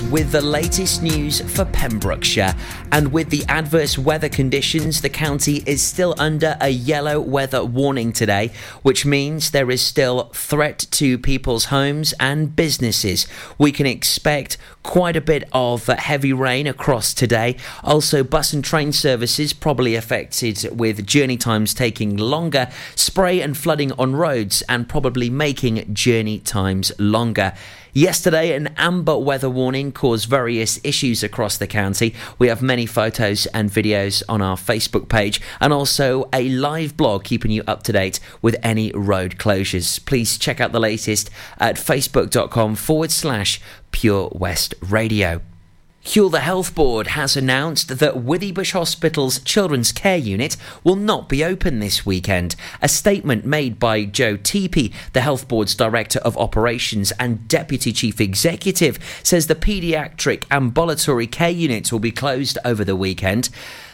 With the latest news for Pembrokeshire. And with the adverse weather conditions, the county is still under a yellow weather warning today, which means there is still threat to people's homes and businesses. We can expect quite a bit of heavy rain across today. Also, bus and train services probably affected with journey times taking longer, spray and flooding on roads, and probably making journey times longer. Yesterday, an amber weather warning caused various issues across the county. We have many photos and videos on our Facebook page and also a live blog keeping you up to date with any road closures. Please check out the latest at facebook.com forward slash Pure West Radio. Hywel Dda Health Board has announced that Withybush Hospital's Children's Care Unit will not be open this weekend. A statement made by Joe Teape, the Health Board's Director of Operations and Deputy Chief Executive, says the paediatric ambulatory care units will be closed over the weekend.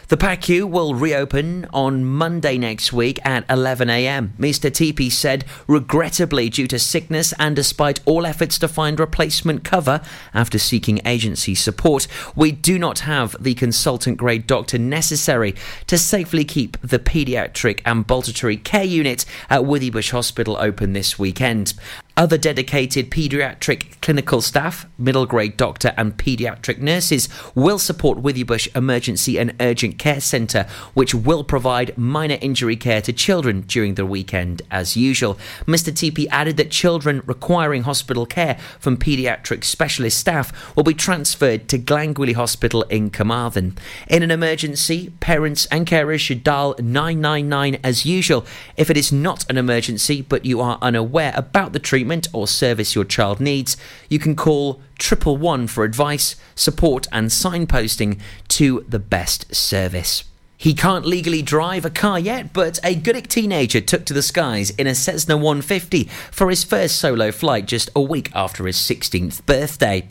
The PACU will reopen on Monday next week at 11am. Mr. Teape said, regrettably, due to sickness and despite all efforts to find replacement cover after seeking agency support, we do not have the consultant grade doctor necessary to safely keep the paediatric and ambulatory care unit at Withybush Hospital open this weekend. Other dedicated paediatric clinical staff, middle grade doctor, and paediatric nurses will support Withybush Emergency and Urgent Care Centre, which will provide minor injury care to children during the weekend as usual. Mr. Teape added that children requiring hospital care from paediatric specialist staff will be transferred to Glangwili Hospital in Carmarthen. In an emergency, parents and carers should dial 999 as usual. If it is not an emergency but you are unaware about the treatment, treatment or service your child needs, you can call triple one for advice, support, and signposting to the best service. He can't legally drive a car yet, but a Goodwick teenager took to the skies in a Cessna 150 for his first solo flight just a week after his 16th birthday.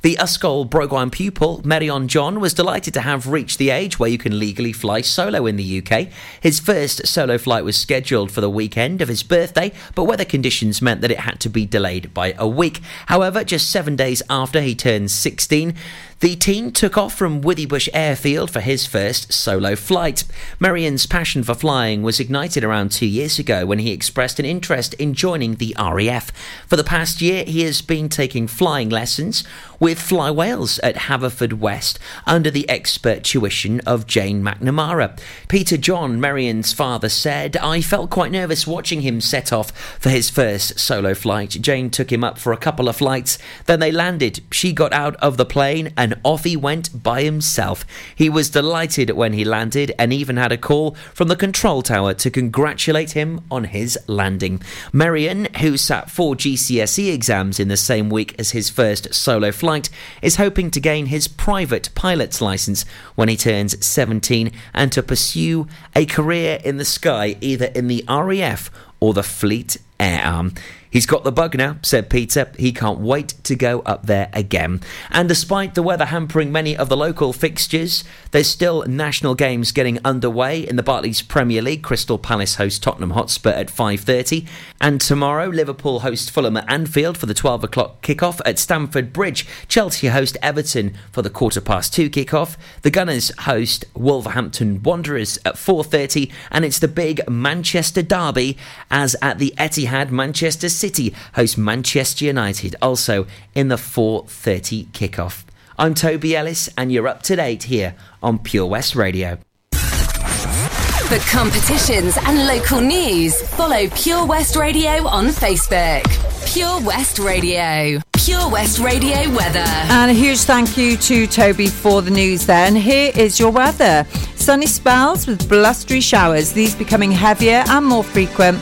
The Ysgol Bro-Gwaun pupil, Merion John, was delighted to have reached the age where you can legally fly solo in the UK. His first solo flight was scheduled for the weekend of his birthday, but weather conditions meant that it had to be delayed by a week. However, just seven days after he turned 16, the teen took off from Withybush Airfield for his first solo flight. Merion's passion for flying was ignited around two years ago when he expressed an interest in joining the RAF. For the past year, he has been taking flying lessons with Fly Wales at Haverfordwest under the expert tuition of Jane McNamara. Peter John, Merion's father, said, I felt quite nervous watching him set off for his first solo flight. Jane took him up for a couple of flights, then they landed. She got out of the plane and and off he went by himself. He was delighted when he landed and even had a call from the control tower to congratulate him on his landing. Merion, who sat four GCSE exams in the same week as his first solo flight, is hoping to gain his private pilot's license when he turns 17 and to pursue a career in the sky either in the RAF or the Fleet Air Arm. He's got the bug now, said Peter. He can't wait to go up there again. And despite the weather hampering many of the local fixtures, there's still national games getting underway in the Barclays Premier League. Crystal Palace host Tottenham Hotspur at 5:30, and tomorrow Liverpool host Fulham at Anfield for the 12 o'clock kickoff at Stamford Bridge. Chelsea host Everton for the quarter past two kickoff. The Gunners host Wolverhampton Wanderers at 4:30, and it's the big Manchester derby as at the Etihad, Manchester City host Manchester United, also in the 4.30 kickoff. I'm Toby Ellis, and you're up to date here on Pure West Radio. For competitions and local news, follow Pure West Radio on Facebook. Pure West Radio. Pure West Radio weather. And a huge thank you to Toby for the news then. Here is your weather. Sunny spells with blustery showers, these becoming heavier and more frequent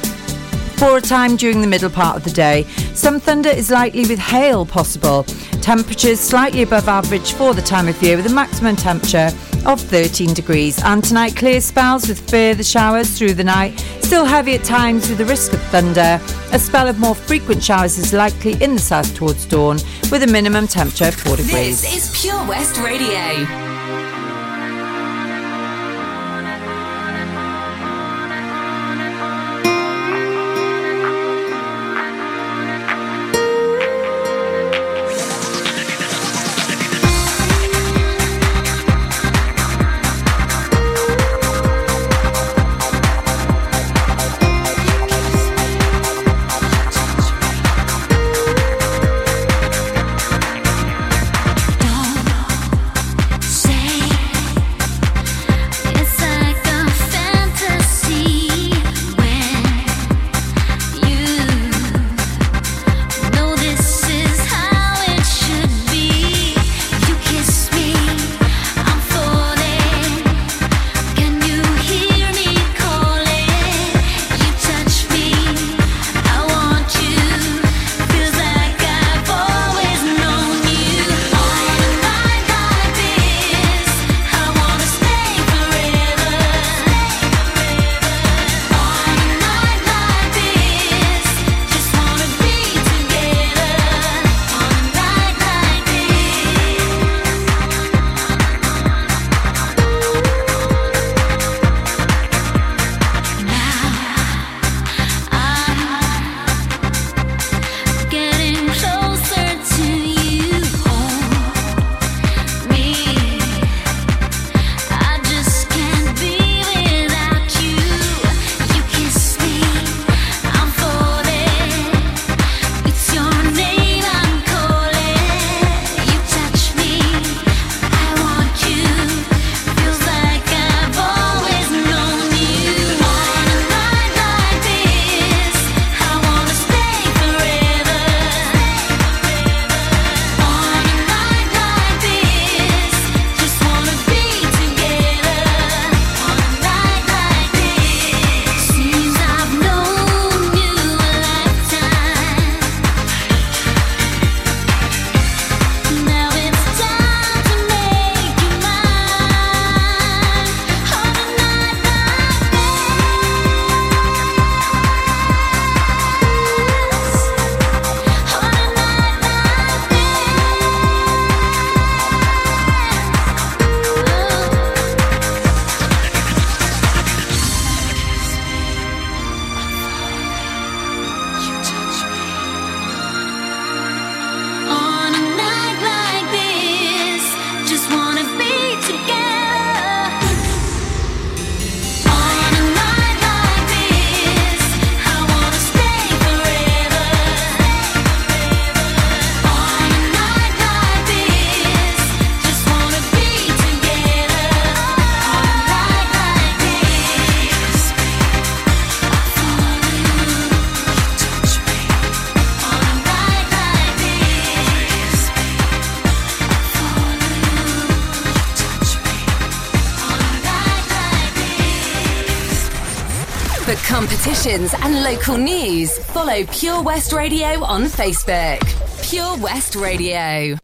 for a time during the middle part of the day. Some thunder is likely with hail possible. Temperatures slightly above average for the time of year with a maximum temperature of 13 degrees. And tonight, clear spells with further showers through the night. Still heavy at times with the risk of thunder. A spell of more frequent showers is likely in the south towards dawn with a minimum temperature of 4 degrees. This is Pure West Radio. Competitions and local news, follow Pure West Radio on Facebook. Pure West Radio.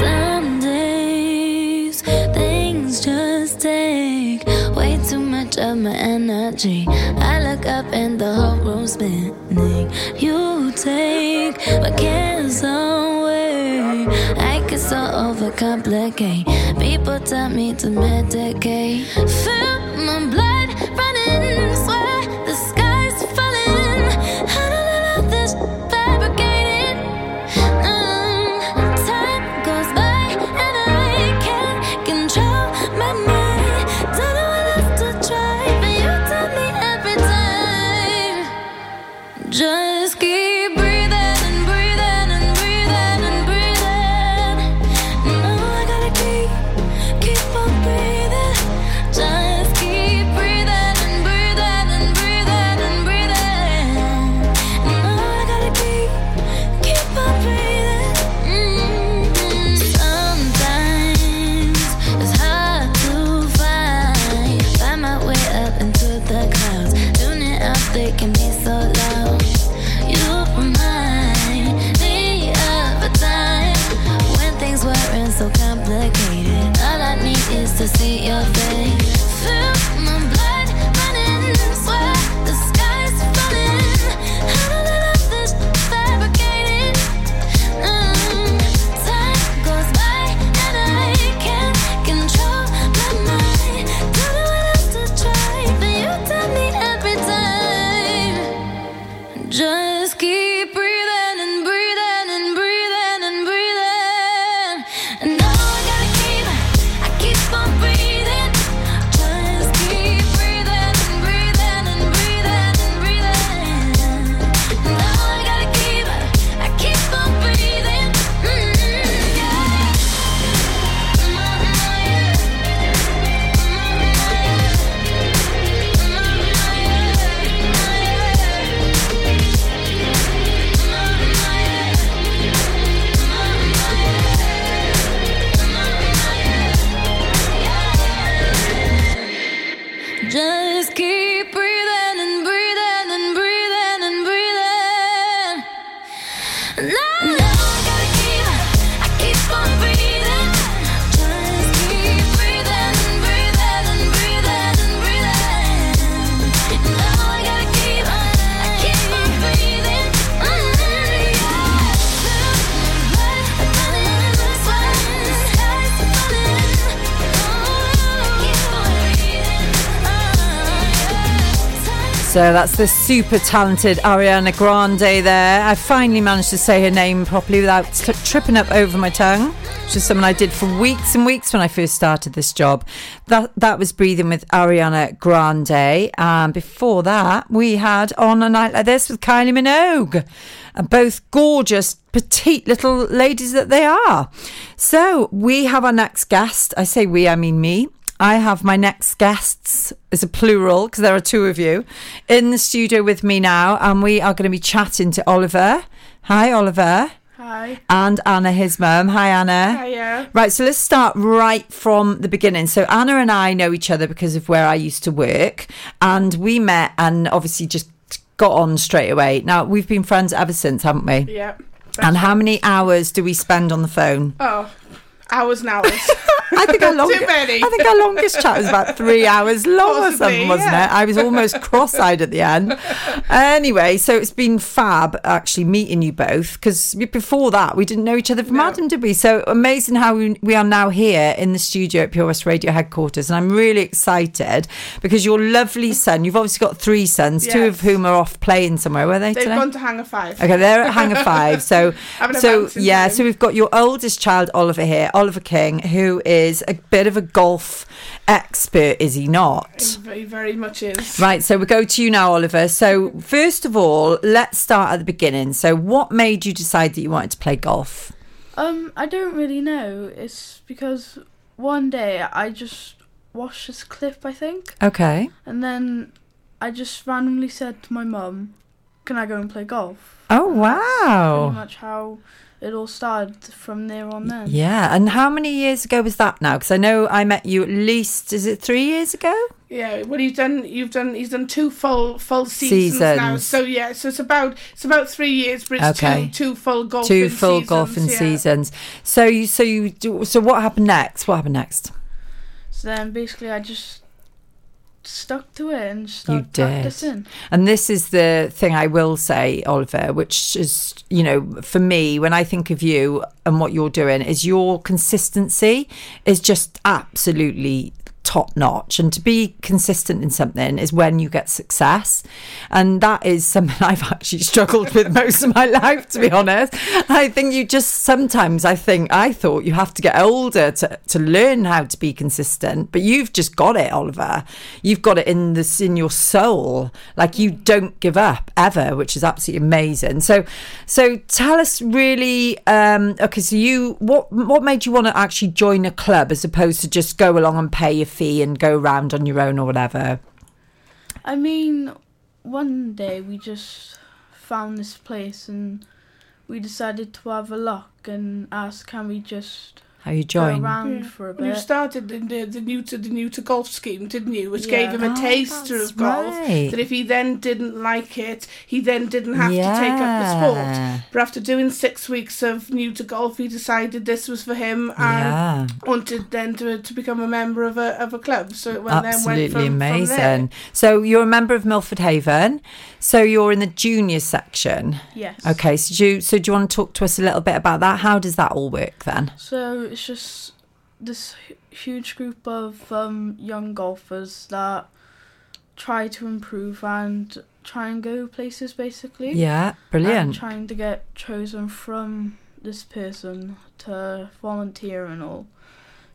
Some days things just take way too much of my energy. I look up and the whole room's spinning. You take. I get so overcomplicate. People tell me to medicate. Feel my blood So that's the super talented Ariana Grande there. I finally managed to say her name properly without tripping up over my tongue, which is something I did for weeks and weeks when I first started this job. That that was breathing with Ariana Grande, and before that we had on a night like this with Kylie Minogue, and both gorgeous, petite little ladies that they are. So we have our next guest. I say we, I mean me. I have my next guests, as a plural, because there are two of you, in the studio with me now, and we are going to be chatting to Oliver. Hi, Oliver. Hi. And Anna, his mum. Hi, Anna. Hiya. Right, so let's start right from the beginning. So Anna and I know each other because of where I used to work, and we met and obviously just got on straight away. Now we've been friends ever since, haven't we? Yep. And how many hours do we spend on the phone? Oh, hours and hours. I think our long, Too many. I think our longest chat was about three hours long or Possibly, something, wasn't yeah. it? I was almost cross-eyed at the end. Anyway, so it's been fab actually meeting you both because before that we didn't know each other from No. Adam, did we? So amazing how we, we are now here in the studio at Pure West Radio headquarters, and I'm really excited because your lovely son. You've obviously got three sons, two of whom are off playing somewhere. Were they They've today? gone to Hangar Five. Okay, they're at Hangar Five. So, so yeah, time. so we've got your oldest child, Oliver here, Oliver King, who is a bit of a golf expert, is he not? Very, very much is. Right, so we go to you now, Oliver. So, first of all, let's start at the beginning. So, what made you decide that you wanted to play golf? Um, I don't really know. It's because one day I just watched this clip, I think, Okay. and then I just randomly said to my mum, "Can I go and play golf?" Oh, wow! Pretty wow. much how it all started from there on then. Yeah, and how many years ago was that now? Because I know I met you at least, is it three years ago? Yeah, well, you've done you've done he's done two full full seasons, now. Seasons. So yeah, so it's about it's about three years, but it's Okay. two two full golfing Two full seasons, golfing yeah. seasons. So you, so you, do, so what happened next? What happened next? So then basically I just stuck to it and started did. practicing. And this is the thing I will say, Oliver, which is, you know, for me, when I think of you and what you're doing, is your consistency is just absolutely top notch. And to be consistent in something is when you get success. And that is something I've actually struggled with most of my life, to be honest. I think you just sometimes, I think, I thought you have to get older to, to learn how to be consistent, but you've just got it, Oliver. You've got it in this in your soul. Like you don't give up ever, which is absolutely amazing. So, so tell us really. Um, okay, so you what what made you want to actually join a club as opposed to just go along and pay your and go round on your own or whatever? I mean, one day we just found this place and we decided to have a look and ask, can we just How you go join? around Yeah. for a Well, you started the, the, the new to the new to golf scheme, didn't you? Which Yeah. gave him a Oh, taster of golf. right. That if he then didn't like it, he then didn't have to take up the sport. But after doing six weeks of new to golf, he decided this was for him and Yeah. wanted then to, to become a member of a of a club. So it went, then went from, from there. amazing. So you're a member of Milford Haven. So you're in the junior section. Yes. Okay. So do you, so do you want to talk to us a little bit about that? How does that all work then? So it's just this huge group of um, young golfers that try to improve and try and go places basically. Yeah, brilliant. trying to get chosen from this person to volunteer and all.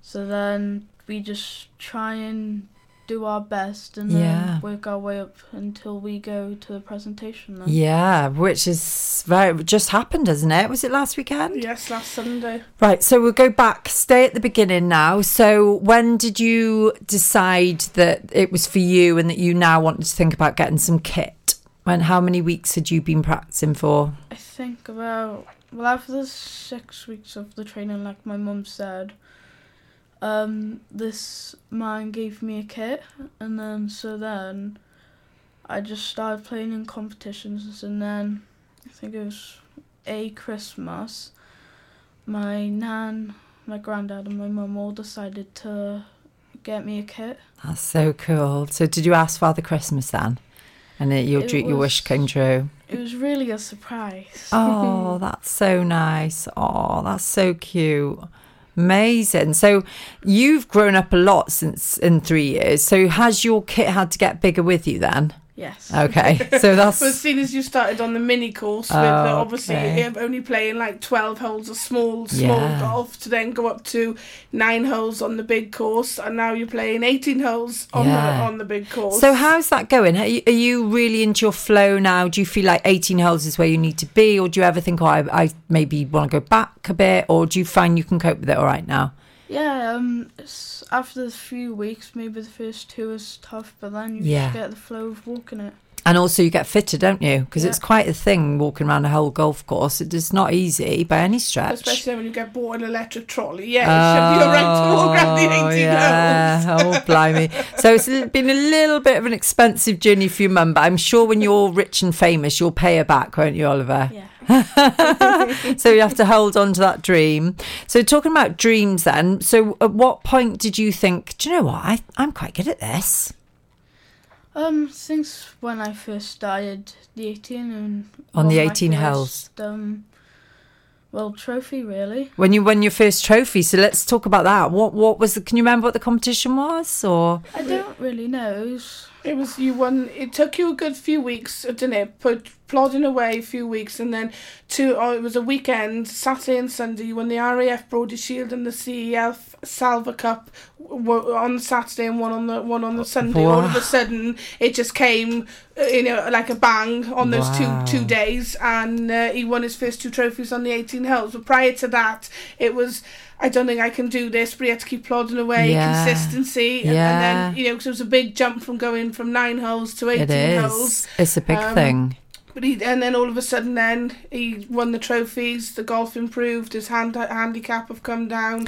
So then we just try and do our best and Yeah. then work our way up until we go to the presentation. Then. Yeah, which is very just happened, hasn't it? Was it last weekend? Yes, last Sunday. Right, so we'll go back, stay at the beginning now. So, when did you decide that it was for you and that you now wanted to think about getting some kit? When how many weeks had you been practicing for? I think about well after the six weeks of the training, like my mum said, um, this man gave me a kit, and then so then I just started playing in competitions, and then I think it was a Christmas. My nan, my granddad, and my mum all decided to get me a kit. That's so cool. So, did you ask Father Christmas then? And it, your It dr- your wish came true. It was really a surprise. Oh, that's so nice. Oh, that's so cute. Amazing. So you've grown up a lot since in three years. So has your kit had to get bigger with you then? Yes. Okay. So that's But as soon as you started on the mini course, with Oh, uh, obviously okay. only playing like twelve holes of small, small Yeah. golf, to then go up to nine holes on the big course, and now you're playing eighteen holes on Yeah. the on the big course. So how's that going? Are you, are you really into your flow now? Do you feel like 18 holes is where you need to be, or do you ever think, oh, I, I maybe want to go back a bit, or do you find you can cope with it all right now? Yeah, um, it's after the few weeks, maybe the first two is tough, but then you Yeah. just get the flow of walking it. And also, you get fitter, don't you? Because Yeah. it's quite a thing walking around a whole golf course. It is not easy by any stretch. Especially when you get bought an electric trolley. Yeah, should be alright to walk around the 18 Oh, yeah. holes. Oh, blimey. So it's been a little bit of an expensive journey for your mum, but I'm sure when you're rich and famous, you'll pay her back, won't you, Oliver? Yeah. so you have to hold on to that dream. So talking about dreams then, so at what point did you think, do you know what, I, I'm quite good at this? Um, since when I first started the 18 and On the won my 18 holes. Um, well, trophy really. When you won your first trophy, so let's talk about that. What what was the, can you remember what the competition was? Or I don't really know. It was- It was you won. It took you a good few weeks, didn't it? Put plodding away a few weeks, and then two. Oh, it was a weekend, Saturday and Sunday. You won the RAF brought Brody Shield and the CEF Salva Cup on Saturday and one on the one on the Sunday. All of a sudden, it just came, uh, you know, like a bang on those Wow. two two days, and uh, he won his first two trophies on the eighteen holes. But prior to that, it was. I don't think I can do this, but he had to keep plodding away, Yeah. consistency, and, and then you know, 'cause it was a big jump from going from nine holes to eighteen is. holes. It's a big Um, thing. But he, and then all of a sudden, then he won the trophies. The golf improved. His hand handicap have come down,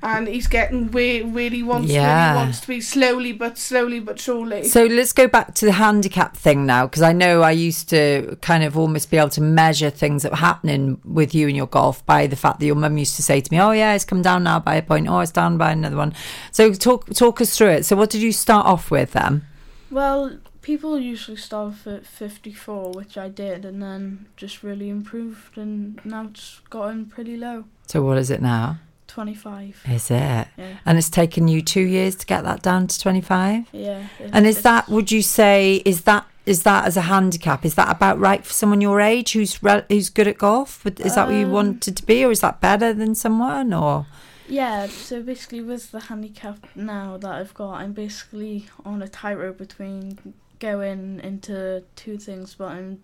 and he's getting where where he wants where Yeah. he wants to be. Slowly, but slowly, but surely. So let's go back to the handicap thing now, because I know I used to kind of almost be able to measure things that were happening with you and your golf by the fact that your mum used to say to me, "Oh yeah, it's come down now by a point. Oh, it's down by another one." So talk talk us through it. So what did you start off with then? Well, people usually start off at 54, which I did, and then just really improved, and now it's gotten pretty low. So what is it now? 25. Is it? Yeah. And it's taken you two years to get that down to twenty five. Yeah. And is that? Would you say is that? Is that as a handicap? Is that about right for someone your age who's re- who's good at golf? Is that what you Um, wanted to be, or is that better than someone? Or Yeah, so basically with the handicap now that I've got, I'm basically on a tightrope between going into two things, but I'm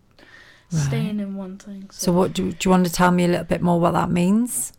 Right. staying in one thing. So, So what do, do you want to tell me a little bit more what that means?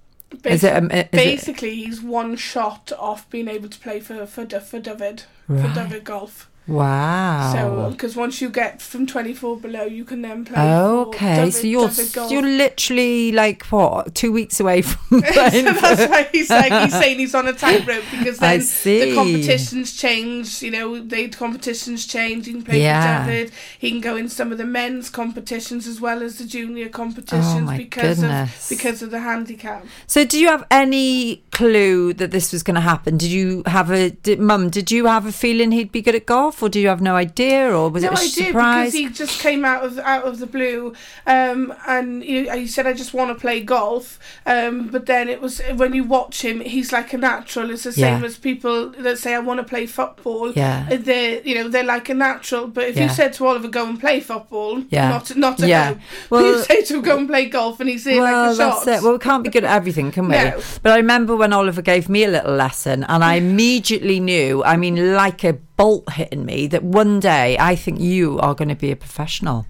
Is it, um, is it Basically, he's one shot off being able to play for for, for Dyfed for Dyfed Golf. Wow? So because once you get from twenty four below, you can then play. Okay, Dyfed, so you're Dyfed you're literally like what two weeks away from playing. so that's why he's like he's saying he's on a tightrope because then the competitions change. You know, the competitions change. He can play Yeah. for Dyfed. He can go in some of the men's competitions as well as the junior competitions Oh, because goodness. of because of the handicap. So, do you have any clue that this was going to happen? Did you have a did, mum? Did you have a feeling he'd be good at golf, or do you have no idea, or was no it a idea surprise? because he just came out of out of the blue, um, and he, he said, "I just want to play golf." Um, but then it was when you watch him, he's like a natural. It's the same Yeah. as people that say, "I want to play football." Yeah. Uh, They're you know they're like a natural. But if Yeah. you said to Oliver, "Go and play football," Yeah. not not at Yeah. home. Well- you say to him, "Go and play golf," and he's there well, like a shot. that's it. Well, we can't be good at everything, can we? No. But I remember when Oliver gave me a little lesson, and I immediately knew. I mean, like a bolt hitting me, that one day I think you are going to be a professional.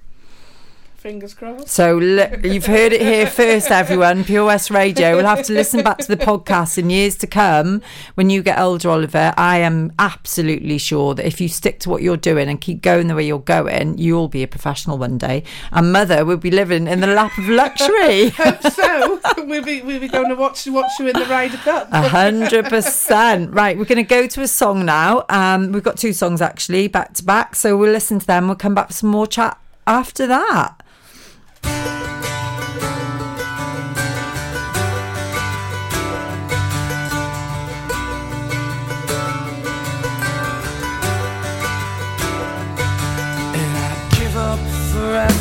Fingers crossed. So you've heard it here first, everyone. Pure West Radio. We'll have to listen back to the podcast in years to come when you get older, Oliver. I am absolutely sure that if you stick to what you're doing and keep going the way you're going, you'll be a professional one day. And mother will be living in the lap of luxury. Hope so. we'll be we'll be going to watch watch you in the Ryder Cup. A hundred percent. Right, we're going to go to a song now. Um, we've got two songs actually back to back, so we'll listen to them. We'll come back for some more chat after that.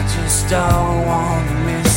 I just don't wanna miss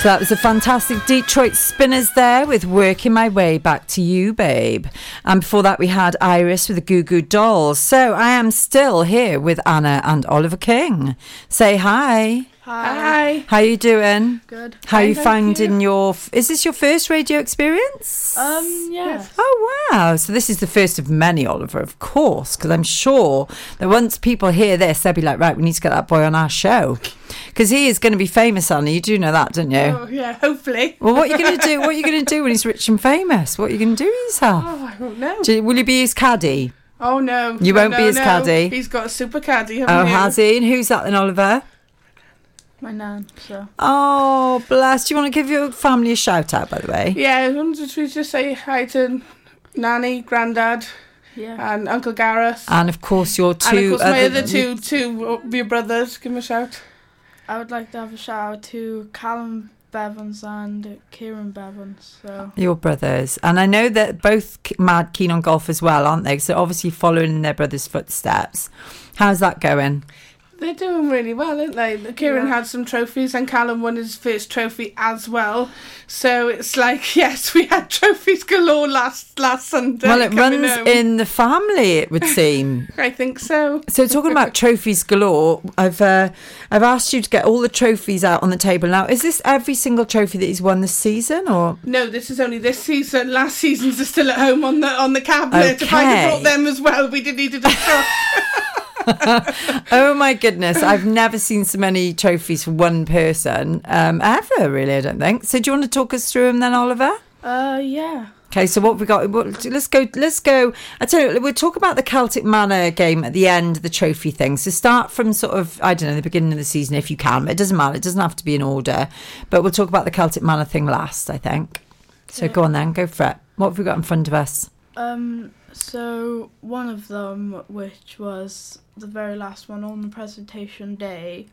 So that was a fantastic Detroit Spinners there with Working My Way Back to You, Babe. And before that, we had Iris with the Goo Goo Dolls. So I am still here with Anna and Oliver King. Say hi. Hi. How you doing? Good. How you thank finding your? Is this your first radio experience? Um, yeah. Oh wow! So this is the first of many, Oliver, of course, because I'm sure that once people hear this, they'll be like, right, we need to get that boy on our show, because he is going to be famous, Anna. You do know that, don't you? Oh, yeah, hopefully. Well, what are you going to do? What are you going to do when he's rich and famous? What are you going to do with yourself? Oh, I don't know. Do, will you be his caddy? Oh, no. You won't be no, his no. caddy? He's got a super caddy, haven't Oh, you? has he? And who's that then, Oliver? My nan. So Oh, bless. Do you want to give your family a shout out, by the way? Yeah, I wanted to just say hi to Nanny, Grandad, yeah. and Uncle Gareth. And of course, your two and of course, my other- other two, two your brothers. Give them a shout. I would like to have a shout out to Callum Bevans and Kieran Bevans. So Your brothers. And I know that both mad keen on golf as well, aren't they? So obviously following in their brother's footsteps. How's that going? They're doing really well, aren't they? Kieran had some trophies and Callum won his first trophy as well. So it's like, yes, we had trophies galore last last Sunday. well, it runs home. in the family, it would seem. I think so. So talking about trophies galore, I've uh, I've asked you to get all the trophies out on the table now. Is this every single trophy that he's won this season, or No, this is only this season. Last season's are still at home on the on the cabinet. If I'd have brought them as well, we'd have needed a. oh my goodness, I've never seen so many trophies for one person um, ever. Really, I don't think. So do you want to talk us through them then, Oliver? uh, yeah. Okay, so what we got? what- Let's go. Let's go. I tell you, we'll talk about the Celtic Manor game at the end, the trophy thing. So start from sort of I don't know the beginning of the season if you can. But It doesn't matter. It doesn't have to be in order. But we'll talk about the Celtic Manor thing last. I think. So go on then. Go for it. What have we got in front of us? Um, so one of them, which was the very last one on the presentation day,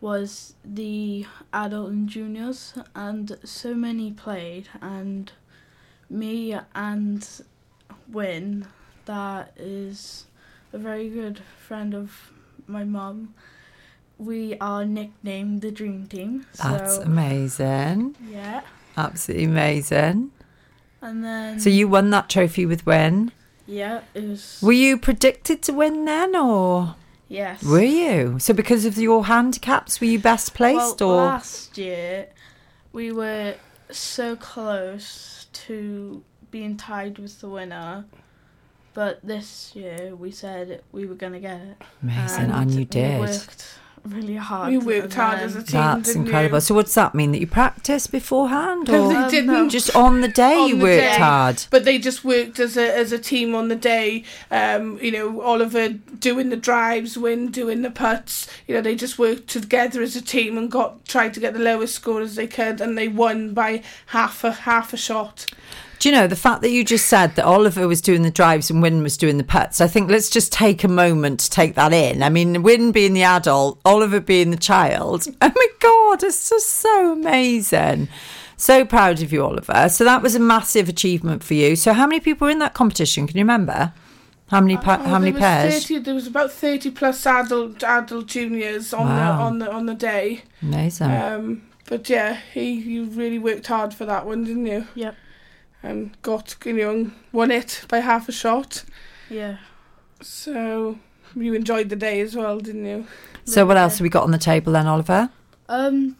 was the adult and juniors, and so many played, and me and Win, that is a very good friend of my mum. We are nicknamed the Dream Team. That's so amazing. yeah, Absolutely amazing. and then So you won that trophy with win. Yeah, it was Were you predicted to win then, or yes. were you? So because of your handicaps, were you best placed, well, or last year we were so close to being tied with the winner, but this year we said we were gonna get it. amazing? And you We did. worked really hard. We worked hard as a team. That's didn't incredible. You? So what's that mean? That you practiced beforehand, No, or they Um, didn't. just on the day On you the worked day. hard? But they just worked as a as a team on the day. Um, you know, Oliver doing the drives, Win doing the putts. You know, they just worked together as a team and got tried to get the lowest score as they could, and they won by half a half a shot. Do you know the fact that you just said that Oliver was doing the drives and Win was doing the putts? I think let's just take a moment to take that in. I mean, Win being the adult, Oliver being the child. Oh my God, it's just so amazing. So proud of you, Oliver. So that was a massive achievement for you. So how many people were in that competition? Can you remember? How many pa- Oh, how many pairs? 30, there was about thirty plus adult adult juniors on Wow. the on the on the day. Amazing. Um, but yeah, he you really worked hard for that one, didn't you? Yep. And got you know won it by half a shot. Yeah. So you enjoyed the day as well, didn't you? so what else have we got on the table then, Oliver? Um,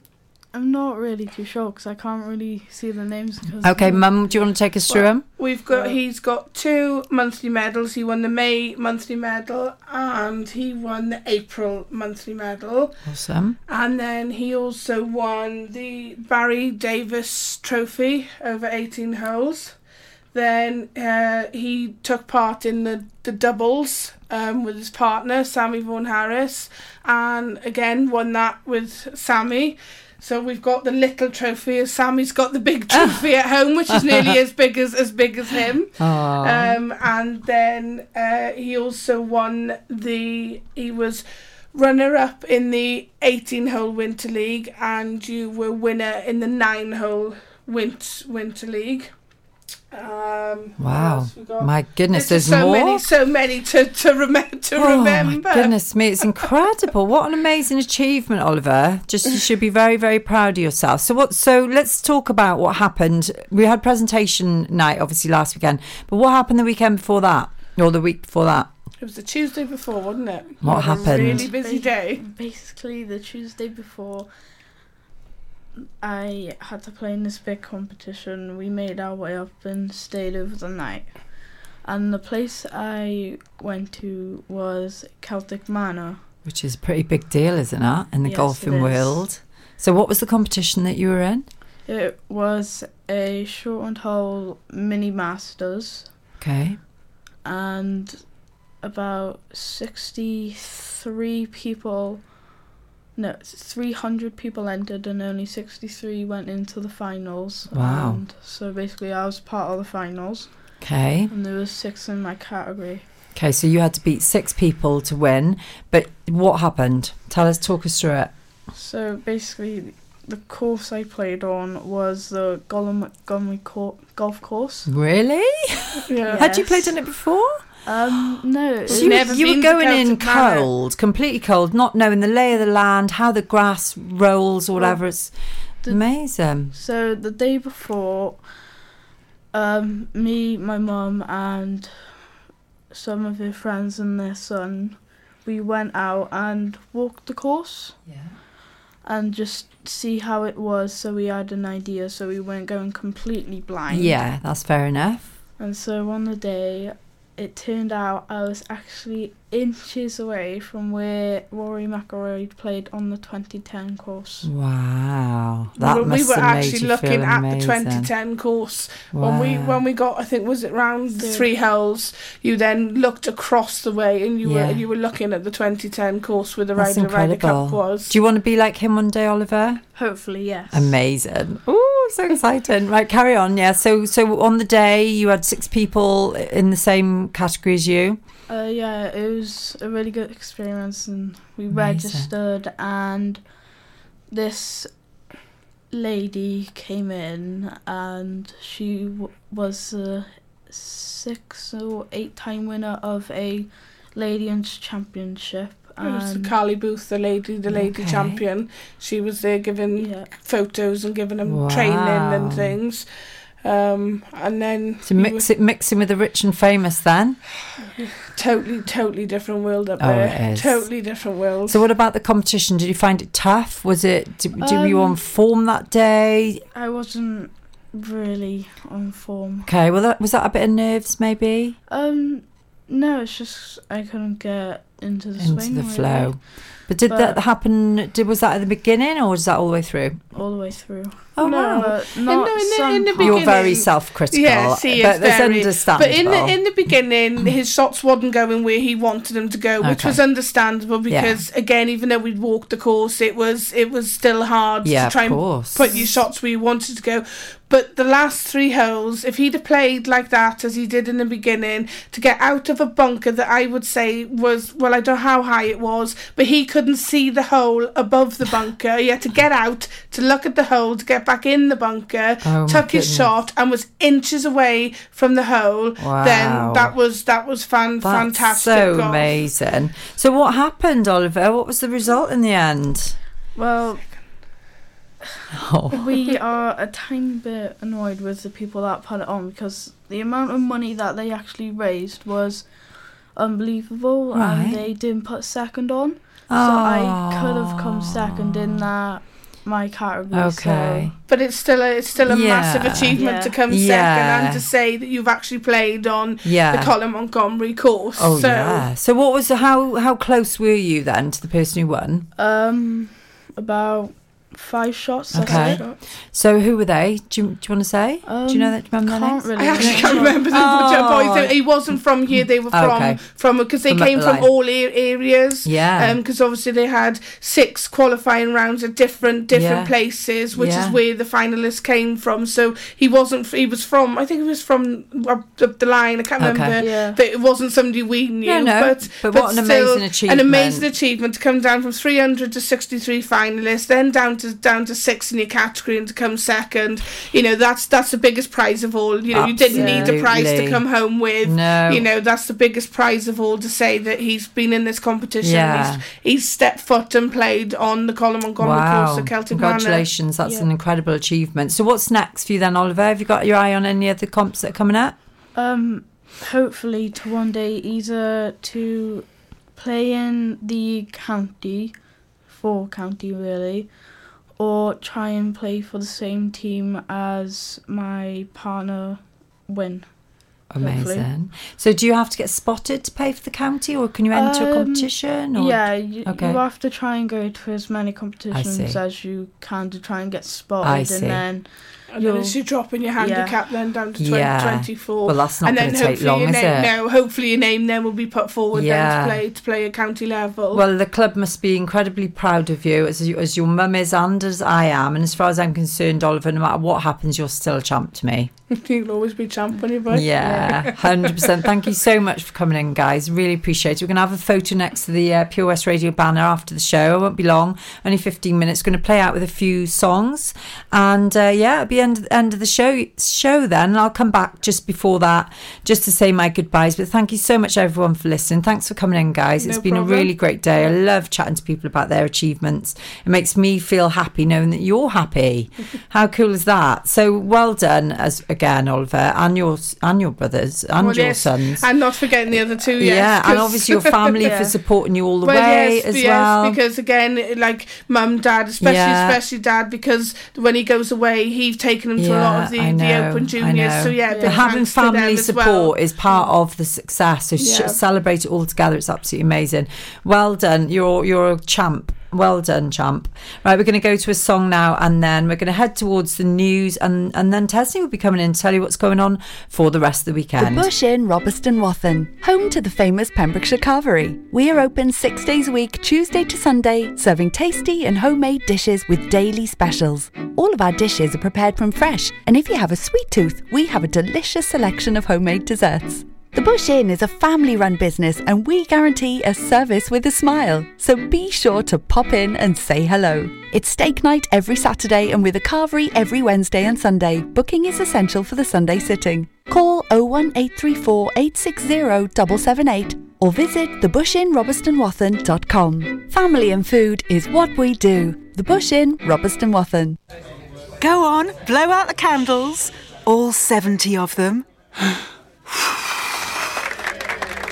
I'm not really too sure because I can't really see the names. Okay, Mum, do you want to take us through Well, them? We've got Well- he's got two monthly medals. He won the May monthly medal and he won the April monthly medal. Awesome. And then he also won the Barry Davis Trophy over 18 holes. Then uh, he took part in the, the doubles um, with his partner, Sammy Vaughan Harris, and again won that with Sammy. So we've got the little trophy, as Sammy's got the big trophy at home, which is nearly as big as as big as him. Um, and then uh, he also won the. He was runner up in the 18 hole Winter League, and you were winner in the nine hole Winter Winter League. Um, wow. else we got? My goodness, There's there's, so more. many, so many to to, remem- to Oh remember. my goodness me, it's incredible. what an amazing achievement, Oliver. Just you should be very, very proud of yourself. So what so let's talk about what happened. We had presentation night obviously last weekend, but what happened the weekend before that? Or the week before that? It was the Tuesday before, wasn't it? What It was a happened? Really busy day. Basically, the Tuesday before, I had to play in this big competition. We made our way up and stayed over the night. And the place I went to was Celtic Manor. Which is a pretty big deal, isn't it? In the Yes, golfing world. So what was the competition that you were in? It was a short and hole mini masters, Okay. and about 63 people. No, 300 people entered, and only 63 went into the finals. Wow. And so basically, I was part of the finals, Okay. and there was six in my category. Okay, so you had to beat six people to win. But what happened? Tell us, talk us through it. So basically, the course I played on was the Colin Montgomery golf course. Really? Yeah. Had you played on it before? Um, no. So you, never you were going in cold, completely cold, not knowing the lay of the land, how the grass rolls or whatever. It's the- amazing. So the day before, um, me, my mum, and some of her friends and their son, we went out and walked the course Yeah. and just see how it was. So we had an idea. So we weren't going completely blind. Yeah, that's fair enough. And so on the day, it turned out I was actually inches away from where Rory McIlroy played on the 2010 course. Wow, that we, we must were have made actually you looking feel at amazing. the 2010 course when we when we got I think was it round The- three holes you then looked across the way and you Yeah. were you were looking at the 2010 course where the That's Ryder Ryder Cup incredible. was Do you want to be like him one day, Oliver? Hopefully, yes. Amazing. Oh, so exciting. right, carry on. Yeah. So so on the day you had six people in the same category as you. Uh, yeah, it was a really good experience, and we Amazing. registered, and this lady came in, and she w- was a six or eight time winner of a Ladies Championship. it was And Carly Booth the lady the lady Okay. champion she was there giving yeah, photos and giving them training and things um and then So mix it mixing with the rich and famous then. totally totally different world up Oh, there totally different world So what about the competition? Did you find it tough? Was it did, did you Um, on form that day? I wasn't really on form. Okay, well that was that a bit of nerves maybe Um, no, it's just I couldn't get into the into swing the really, flow. But did that happen? Did was that at the beginning or was that all the way through? all the way through. Oh No. wow. But in not the- in the- some in the parts. You're very beginning- self-critical, Yeah, see, but it's that's very, understandable. But in the in the beginning, his shots wasn't going where he wanted them to go, which Okay. was understandable Yeah. because again, even though we'd walked the course, it was it was still hard yeah, to try of and course. put your shots where you wanted to go. But the last three holes, if he'd have played like that as he did in the beginning, to get out of a bunker that I would say was well, I don't know how high it was, but he couldn't see the hole above the bunker. He had to get out to look at the hole to get back in the bunker, Oh, took his shot and was inches away from the hole. Wow. Then that was that was fan That's fantastic. so golf. amazing. So what happened, Oliver? What was the result in the end? Well, Oh. we are a tiny bit annoyed with the people that put it on because the amount of money that they actually raised was unbelievable Right. and they didn't put second on. So I could have come second in that my category. Okay. But it's still a it's still a Yeah. massive achievement Yeah. to come Yeah. second and to say that you've actually played on Yeah. the Colin Montgomery course. Oh so yeah. So what was how how close were you then to the person who won? Um, about five shots. that's Okay. it. So who were they? Do you, do you want to say? do you know Um, that? Do you remember Can't names? really. I actually can't remember the Oh. boys. He wasn't from here. They were from Okay. from because they From came from all areas. Yeah. Because obviously they had six qualifying rounds at different different Yeah. places, which Yeah. is where the finalists came from. So he wasn't. He was from. I think he was from up, up the line. I can't Okay. remember. Yeah. But it wasn't somebody we knew. no, But, but what an still, amazing achievement. An amazing achievement to come down from 300 to 63 finalists, then down to down to six in your category and to come second. You know, that's that's the biggest prize of all. You know, you didn't need a prize to come home with. No. You know, that's the biggest prize of all to say that he's been in this competition. Yeah. He's, he's stepped foot and played on the Colin Montgomery course Wow! at Celtic Manor. Congratulations, that's Yeah. an incredible achievement. So what's next for you then, Oliver? Have you got your eye on any other comps that are coming up? Um, hopefully to one day either to play in the county, for county really, or try and play for the same team as my partner win. Hopefully. Amazing. So do you have to get spotted to pay for the county, or can you enter a Um, competition? Or? Yeah, you, okay. you have to try and go to as many competitions as you can to try and get spotted, and then And then it's you dropping your handicap then down to 20, Yeah. 24. Well, that's not and then gonna take hopefully long, is name, it? No, hopefully your name then will be put forward Yeah. then to play to play at county level. Well, the club must be incredibly proud of you, as you, as your mum is and as I am. And as far as I'm concerned, Oliver, no matter what happens, you're still a champ to me. You'll always be champ when you're. Yeah, hundred percent. Thank you so much for coming in, guys. Really appreciate it. We're gonna have a photo next to the uh, Pure West Radio banner after the show. It won't be long, only fifteen minutes. Going to play out with a few songs, and uh, yeah, it'll be end end of the show show then. I'll come back just before that, just to say my goodbyes. But thank you so much, everyone, for listening. Thanks for coming in, guys. It's been problem. a really great day. I love chatting to people about their achievements. It makes me feel happy knowing that you're happy. How cool is that? So well done, as again, Oliver, and your and your brothers and Well, your yes, sons. And not forgetting the other two, yes. yeah, and obviously your family Yeah. for supporting you all the well, way yes, as yes, well. because again, like mum, dad, especially Yeah. especially dad, because when he goes away, he's taken him to a lot of the, I the know, open I juniors. know. So yeah, But big having thanks to them family support well. is part of the success. So Yeah. celebrate it all together. It's absolutely amazing. Well done. You're you're a champ. Well done, champ. Right, we're going to go to a song now, and then we're going to head towards the news, and and then Tessie will be coming in to tell you what's going on for the rest of the weekend. The. Bush Inn, Robeston Wathen, home to the famous Pembrokeshire Carvery. We are open six days a week, Tuesday to Sunday, serving tasty and homemade dishes with daily specials. All of our dishes are prepared from fresh, and if you have a sweet tooth, we have a delicious selection of homemade desserts. The Bush Inn is a family run business and we guarantee a service with a smile. So be sure to pop in and say hello. It's steak night every Saturday and with a carvery every Wednesday and Sunday. Booking is essential for the Sunday sitting. Call 01834 860 778 or visit thebushinrobertsonwathen.com. Family and food is what we do. The Bush Inn, Robeston Wathen. Go on, blow out the candles. All 70 of them.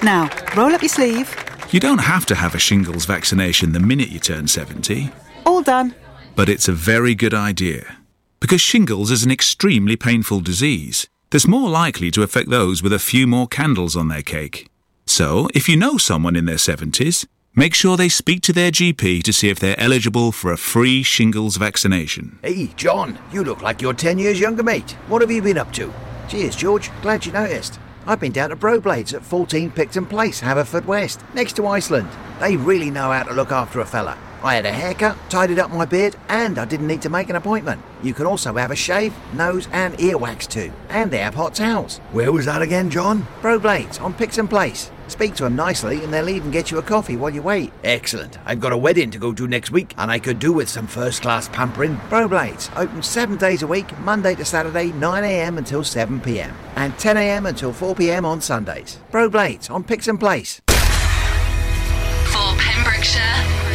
Now, roll up your sleeve. You don't have to have a shingles vaccination the minute you turn 70, All done. but it's a very good idea. Because shingles is an extremely painful disease that's more likely to affect those with a few more candles on their cake. So, if you know someone in their 70s, make sure they speak to their GP to see if they're eligible for a free shingles vaccination. Hey, John, you look like you're 10 years younger, mate. What have you been up to? Cheers, George. Glad you noticed. I've been down to Broblades at 14 Picton Place, Haverfordwest, next to Iceland. They really know how to look after a fella. I had a haircut, tidied up my beard, and I didn't need to make an appointment. You can also have a shave, nose, and ear wax too. And they have hot towels. Where was that again, John? Broblades on Picton Place. Speak to them nicely and they'll even get you a coffee while you wait. Excellent. I've got a wedding to go to next week and I could do with some first class pampering. Broblades, open seven days a week, Monday to Saturday, 9am until 7pm. And 10am until 4pm on Sundays. Broblades on Picton Place. For Pembrokeshire,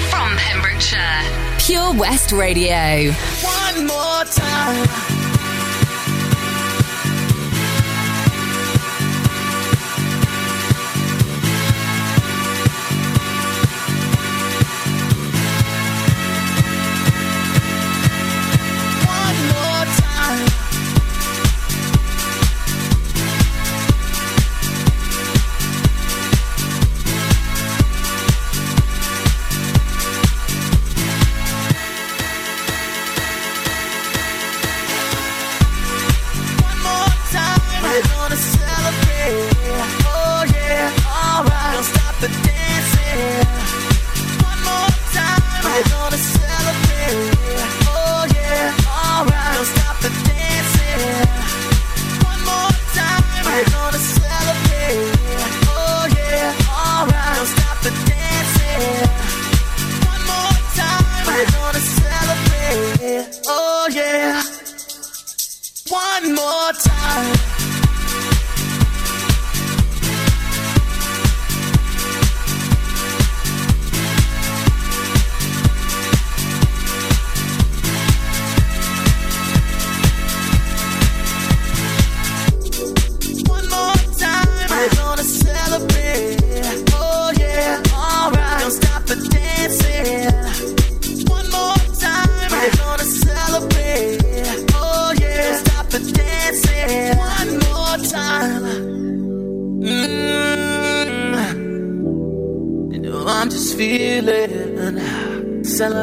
from Pembrokeshire, Pure West Radio. One more time.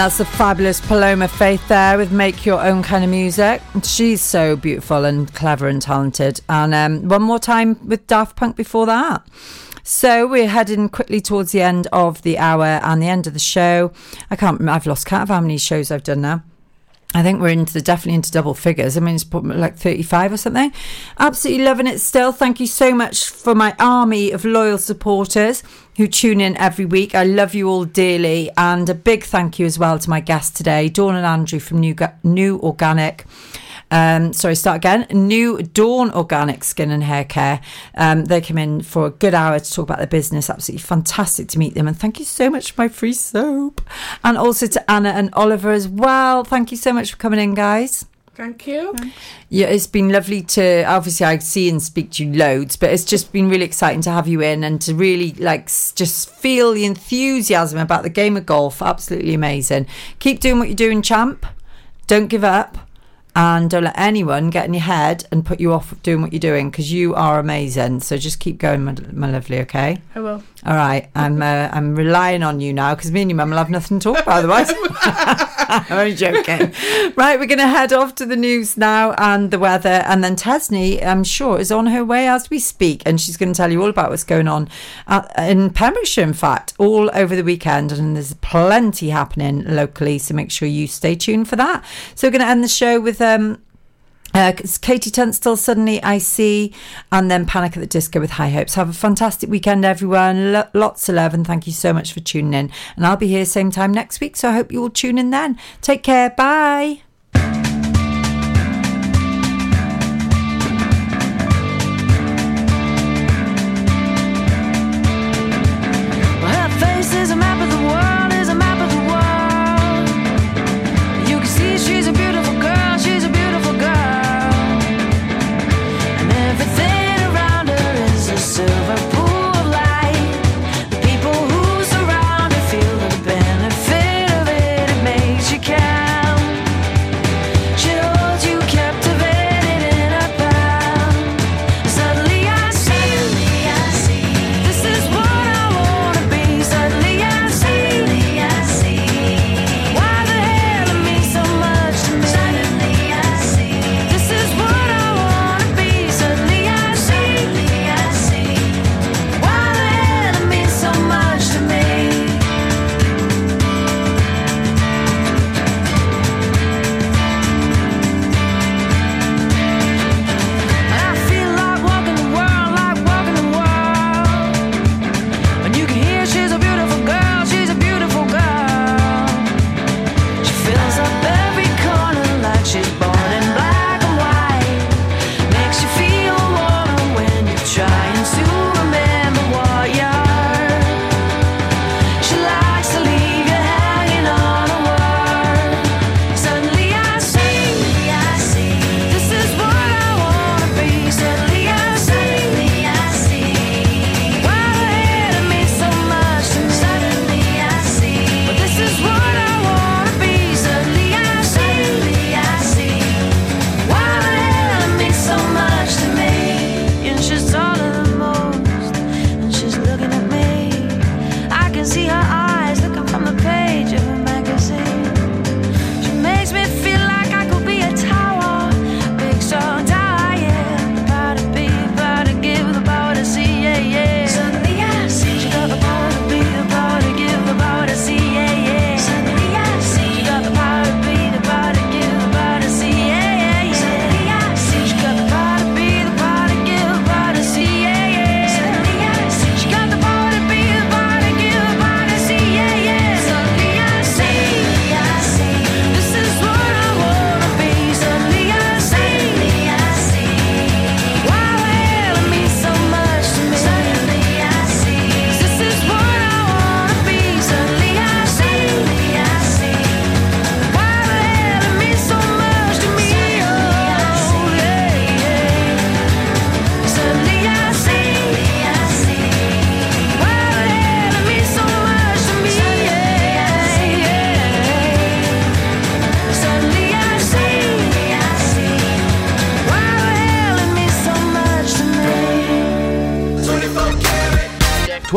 that's the fabulous Paloma Faith there with Make Your Own Kind of Music. She's so beautiful and clever and talented. And um, one more time with Daft Punk before that. So we're heading quickly towards the end of the hour and the end of the show. I can't. I've lost count of how many shows I've done now. I think we're into the definitely into double figures. I mean, it's like 35 or something. Absolutely loving it still. Thank you so much for my army of loyal supporters who tune in every week. I love you all dearly. And a big thank you as well to my guests today, Dawn and Andrew from New, New Organic. Um, sorry, start again. New Dawn Organic Skin and Hair Care. Um, they came in for a good hour to talk about their business. Absolutely fantastic to meet them. And thank you so much for my free soap. And also to Anna and Oliver as well. Thank you so much for coming in, guys. Thank you. Yeah, it's been lovely to obviously I see and speak to you loads, but it's just been really exciting to have you in and to really like just feel the enthusiasm about the game of golf. Absolutely amazing. Keep doing what you're doing, champ. Don't give up. And don't let anyone get in your head and put you off doing what you're doing because you are amazing. So just keep going, my, my lovely. Okay. I will. All right, I'm uh, I'm relying on you now because me and your mum will have nothing to talk about otherwise. I'm only joking. Right, we're going to head off to the news now and the weather, and then Tesney, I'm sure, is on her way as we speak, and she's going to tell you all about what's going on at, in Pembrokeshire. In fact, all over the weekend, and there's plenty happening locally. So make sure you stay tuned for that. So we're going to end the show with um, uh, KT Tunstall, Suddenly I See, and then Panic at the Disco with High Hopes. Have a fantastic weekend, everyone. Lo- lots of love, and thank you so much for tuning in. And I'll be here same time next week, so I hope you all tune in then. Take care. Bye.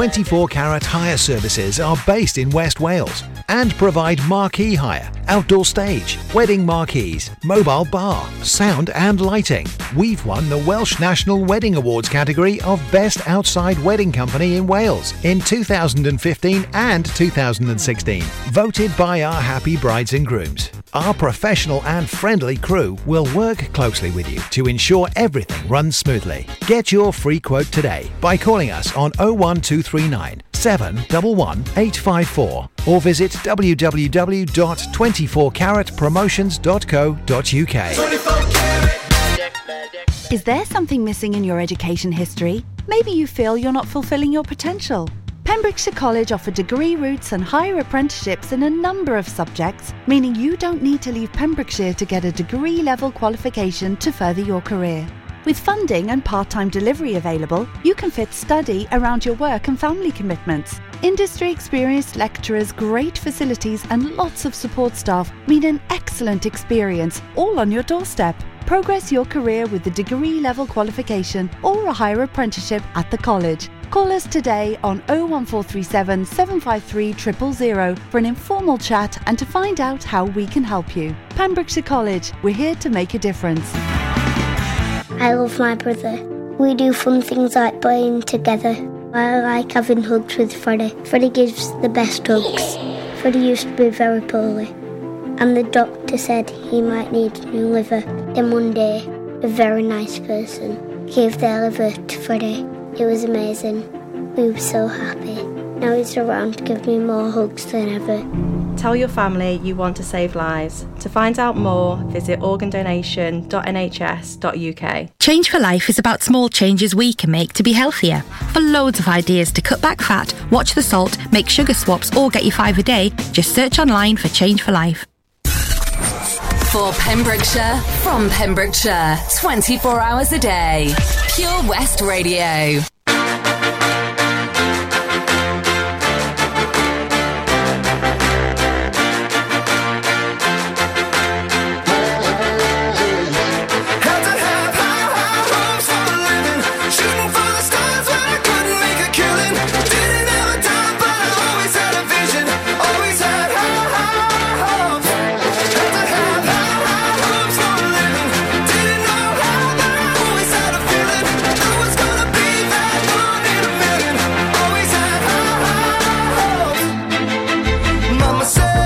24 Carat Hire Services are based in West Wales and provide marquee hire, outdoor stage, wedding marquees, mobile bar, sound and lighting. We've won the Welsh National Wedding Awards category of Best Outside Wedding Company in Wales in 2015 and 2016, voted by our happy brides and grooms. Our professional and friendly crew will work closely with you to ensure everything runs smoothly. Get your free quote today by calling us on 01239 711 854 or visit www.24caratpromotions.co.uk. Is there something missing in your education history? Maybe you feel you're not fulfilling your potential. Pembrokeshire College offer degree routes and higher apprenticeships in a number of subjects, meaning you don't need to leave Pembrokeshire to get a degree level qualification to further your career. With funding and part time delivery available, you can fit study around your work and family commitments. Industry experienced lecturers, great facilities, and lots of support staff mean an excellent experience, all on your doorstep. Progress your career with the degree level qualification or a higher apprenticeship at the college. Call us today on 01437 753 000 for an informal chat and to find out how we can help you. Pembrokeshire College, we're here to make a difference. I love my brother. We do fun things like playing together. I like having hugs with Freddie. Freddie gives the best hugs. Freddie used to be very poorly, and the doctor said he might need a new liver. Then one day, a very nice person gave their liver to Freddie. It was amazing. We were so happy. Now he's around to give me more hugs than ever. Tell your family you want to save lives. To find out more, visit organdonation.nhs.uk. Change for Life is about small changes we can make to be healthier. For loads of ideas to cut back fat, watch the salt, make sugar swaps, or get your five a day, just search online for Change for Life. For Pembrokeshire, from Pembrokeshire, 24 hours a day. Pure West Radio. Mama